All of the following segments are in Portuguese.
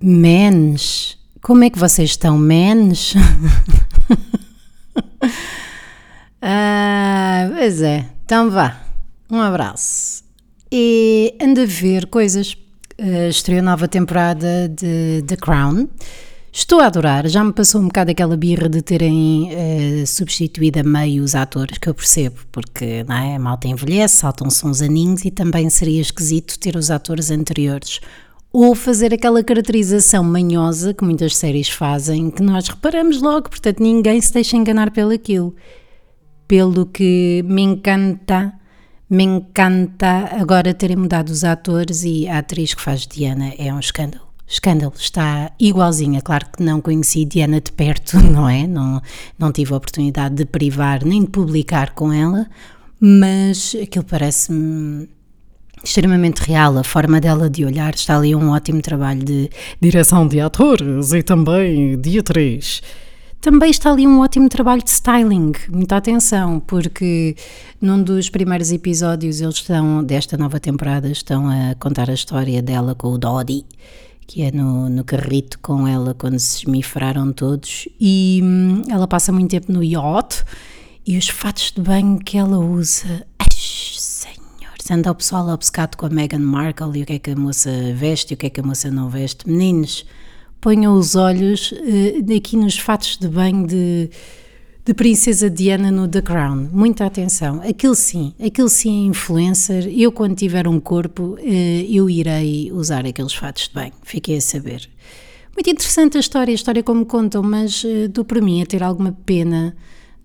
Mens, como é que vocês estão, mens? ah, pois é, então vá, um abraço. E anda a ver coisas. Uh, estreou nova temporada de The Crown. Estou a adorar, já me passou um bocado aquela birra de terem uh, substituído a meio os atores, que eu percebo, porque não é? a malta envelhece, saltam-se uns aninhos e também seria esquisito ter os atores anteriores. Ou fazer aquela caracterização manhosa que muitas séries fazem, que nós reparamos logo, portanto ninguém se deixa enganar pelo aquilo. Pelo que me encanta, me encanta agora terem mudado os atores e a atriz que faz Diana é um escândalo. Escândalo, está igualzinha. Claro que não conheci Diana de perto, não é? Não, não tive a oportunidade de privar nem de publicar com ela, mas aquilo parece-me extremamente real. A forma dela de olhar está ali um ótimo trabalho de direção de atores e também de atriz. Também está ali um ótimo trabalho de styling, muita atenção, porque num dos primeiros episódios eles estão, desta nova temporada, estão a contar a história dela com o Dodie que é no, no carrito com ela quando se esmifraram todos, e hum, ela passa muito tempo no yacht e os fatos de banho que ela usa. Ai, senhor, anda o pessoal obcecado com a Meghan Markle e o que é que a moça veste e o que é que a moça não veste. Meninos, ponham os olhos uh, aqui nos fatos de banho de de Princesa Diana no The Crown. Muita atenção. Aquilo sim, aquilo sim é influencer. Eu, quando tiver um corpo, eh, eu irei usar aqueles fatos de bem. Fiquei a saber. Muito interessante a história, a história como contam, mas eh, dou para mim a ter alguma pena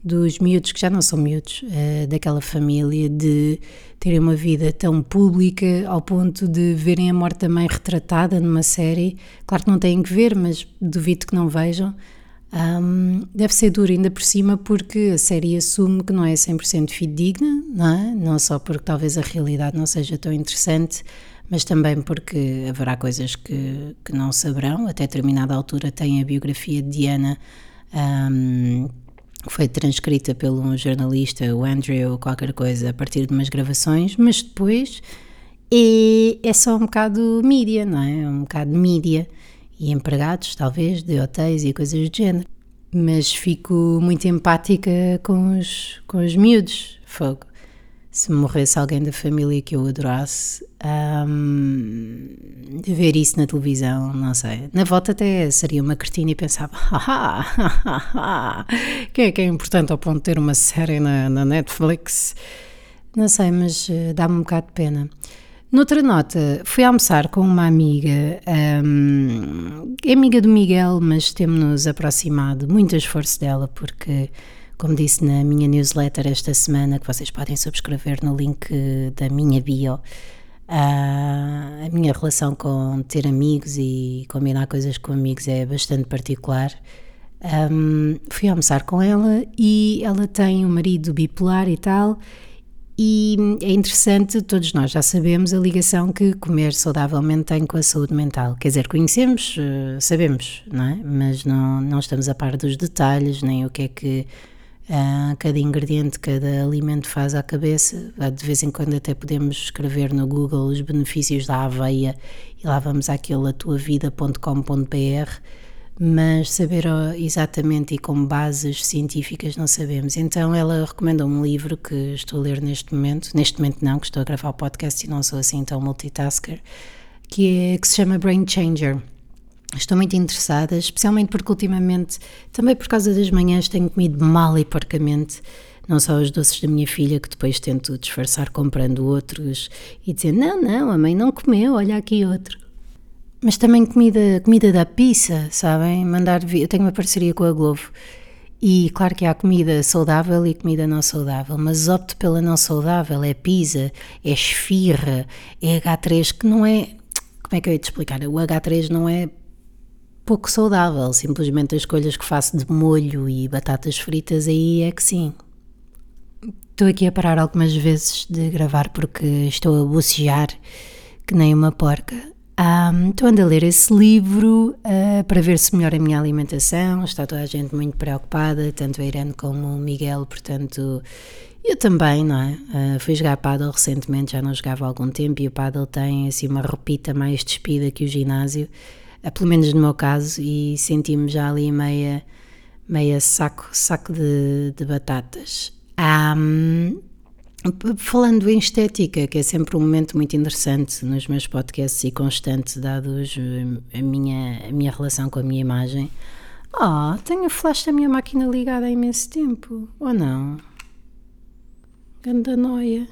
dos miúdos, que já não são miúdos, eh, daquela família, de terem uma vida tão pública ao ponto de verem a morte da mãe retratada numa série. Claro que não têm que ver, mas duvido que não vejam um, deve ser duro ainda por cima porque a série assume que não é 100% fidedigna, não é? Não só porque talvez a realidade não seja tão interessante, mas também porque haverá coisas que, que não saberão. Até determinada altura tem a biografia de Diana, um, foi transcrita pelo um jornalista, o Andrew, qualquer coisa, a partir de umas gravações, mas depois é, é só um bocado mídia, não é? Um bocado mídia e empregados, talvez, de hotéis e coisas do género. Mas fico muito empática com os, com os miúdos. Fogo. Se morresse alguém da família que eu adorasse, um, ver isso na televisão, não sei. Na volta até seria uma cortina e pensava: haha, quem é que é importante ao ponto de ter uma série na, na Netflix? Não sei, mas uh, dá-me um bocado de pena. Noutra nota, fui almoçar com uma amiga, um, é amiga do Miguel, mas temos-nos aproximado, muito esforço dela, porque, como disse na minha newsletter esta semana, que vocês podem subscrever no link da minha bio, uh, a minha relação com ter amigos e combinar coisas com amigos é bastante particular. Um, fui almoçar com ela e ela tem um marido bipolar e tal, e é interessante, todos nós já sabemos a ligação que comer saudavelmente tem com a saúde mental. Quer dizer, conhecemos, eh, sabemos, não é? Mas não, não estamos a par dos detalhes, nem o que é que uh, cada ingrediente, cada alimento faz à cabeça. De vez em quando até podemos escrever no Google os benefícios da aveia e lá vamos àquele atuavida.com.br mas saber exatamente e com bases científicas não sabemos. Então ela recomendou um livro que estou a ler neste momento, neste momento não, que estou a gravar o podcast e não sou assim tão multitasker, que, é, que se chama Brain Changer. Estou muito interessada, especialmente porque ultimamente, também por causa das manhãs, tenho comido mal e porcamente não só os doces da minha filha, que depois tento disfarçar comprando outros e dizer: não, não, a mãe não comeu, olha aqui outro. Mas também comida, comida da pizza, sabem? Mandar vir. Eu tenho uma parceria com a Globo. E claro que há comida saudável e comida não saudável, mas opto pela não saudável. É pizza, é esfirra, é H3, que não é. Como é que eu ia te explicar? O H3 não é pouco saudável, simplesmente as escolhas que faço de molho e batatas fritas aí é que sim. Estou aqui a parar algumas vezes de gravar porque estou a bocejar que nem uma porca estou a ler esse livro uh, para ver se melhora a minha alimentação. Está toda a gente muito preocupada, tanto a Irene como o Miguel, portanto, Eu também, não é? Uh, fui jogar paddle recentemente, já não jogava há algum tempo e o paddle tem assim uma roupita mais despida que o ginásio, uh, pelo menos no meu caso, e senti-me já ali meia, meia saco, saco de, de batatas. Um, falando em estética, que é sempre um momento muito interessante nos meus podcasts e constante, dados a minha, a minha relação com a minha imagem. Oh, tenho o flash da minha máquina ligada há imenso tempo, ou não? Ganda noia.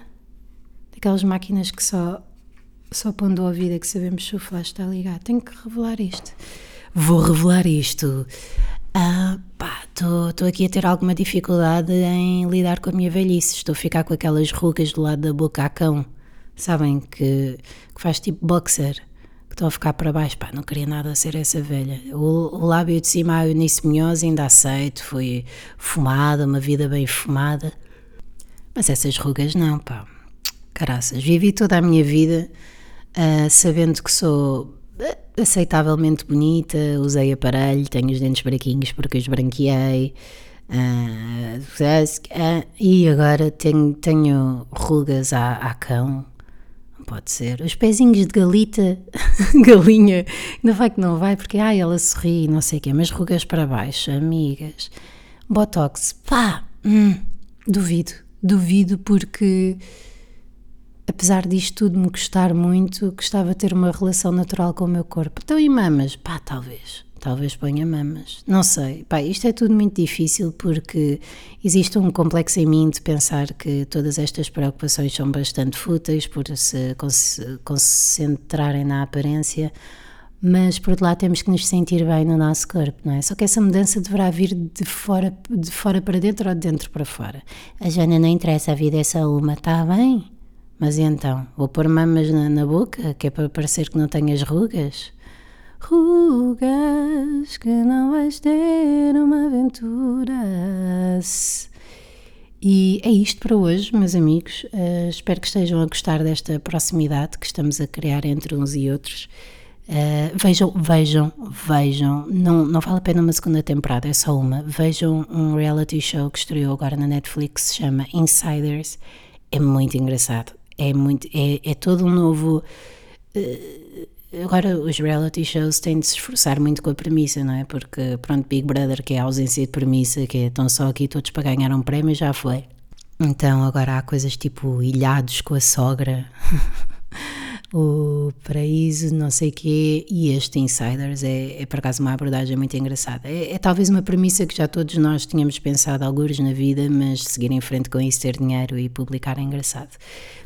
Daquelas máquinas que só, só pondo a ouvido é que sabemos se o flash está ligado. Tenho que revelar isto. Vou revelar isto. Ah, pá, estou aqui a ter alguma dificuldade em lidar com a minha velhice. Estou a ficar com aquelas rugas do lado da boca a cão. Sabem? Que, que faz tipo boxer. Que estão a ficar para baixo. Pá, não queria nada ser essa velha. O, o lábio de cima, a Eunice Munhoz, ainda aceito. Foi fumada, uma vida bem fumada. Mas essas rugas não, pá. Caraças, vivi toda a minha vida uh, sabendo que sou aceitavelmente bonita, usei aparelho, tenho os dentes branquinhos porque os branqueei. Uh, uh, e agora tenho, tenho rugas à, à cão. Pode ser. Os pezinhos de galita, galinha, não vai que não vai, porque ai, ela sorri, não sei o quê, mas rugas para baixo, amigas. Botox, pá, hum, duvido duvido porque apesar disto tudo me gostar muito, gostava de ter uma relação natural com o meu corpo. Então, e mamas? Pá, talvez. Talvez ponha mamas. Não sei. Pá, isto é tudo muito difícil porque existe um complexo em mim de pensar que todas estas preocupações são bastante fúteis por se concentrarem na aparência mas por outro lado temos que nos sentir bem no nosso corpo, não é? Só que essa mudança deverá vir de fora, de fora para dentro ou de dentro para fora. A Jana não interessa, a vida é só uma, está bem? Mas então, vou pôr mamas na, na boca, que é para parecer que não tenhas rugas? Rugas que não vais ter uma aventura. E é isto para hoje, meus amigos. Uh, espero que estejam a gostar desta proximidade que estamos a criar entre uns e outros. Uh, vejam, vejam, vejam. Não, não vale a pena uma segunda temporada, é só uma. Vejam um reality show que estreou agora na Netflix, se chama Insiders. É muito engraçado. É, muito, é, é todo um novo. Uh, agora, os reality shows têm de se esforçar muito com a premissa, não é? Porque, pronto, Big Brother, que é a ausência de premissa, que é, estão só aqui todos para ganhar um prémio, já foi. Então, agora há coisas tipo ilhados com a sogra. o Paraíso, não sei o quê, e este Insiders é, é por acaso uma abordagem muito engraçada. É, é, talvez uma premissa que já todos nós tínhamos pensado alguns na vida, mas seguir em frente com isso, ter dinheiro e publicar é engraçado.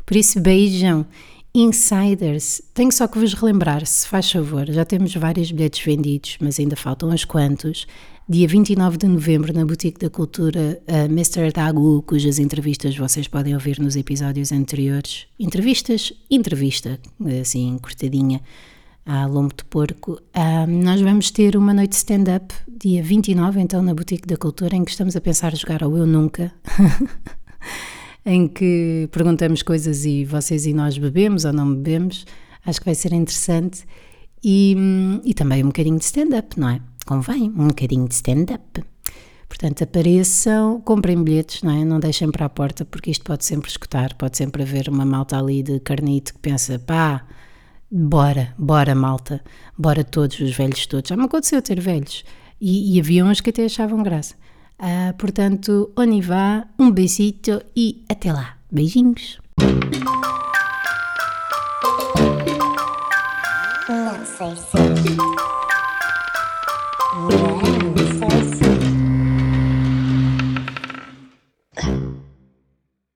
Por isso, beijam. Insiders, tenho só que vos relembrar, se faz favor, já temos vários bilhetes vendidos, mas ainda faltam uns quantos dia 29 de novembro, na Boutique da Cultura, a Mr. Dagu, cujas entrevistas vocês podem ouvir nos episódios anteriores. Entrevistas, entrevista, assim, cortadinha, a lombo de porco. Nós vamos ter uma noite stand-up, dia 29, então, na Boutique da Cultura, em que estamos a pensar jogar ao Eu Nunca. em que perguntamos coisas e vocês e nós bebemos ou não bebemos. Acho que vai ser interessante. E, e também um bocadinho de stand-up, não é? convém um bocadinho de stand-up. Portanto, apareçam, comprem bilhetes, não é? Não deixem para a porta, porque isto pode sempre escutar, pode sempre haver uma malta ali de carnito que pensa, pá, bora, bora malta, bora todos, os velhos todos. Já me aconteceu ter velhos. E, e havia uns que até achavam graça. Ah, portanto, Onivá, um besito e até lá. Beijinhos. Não sei se.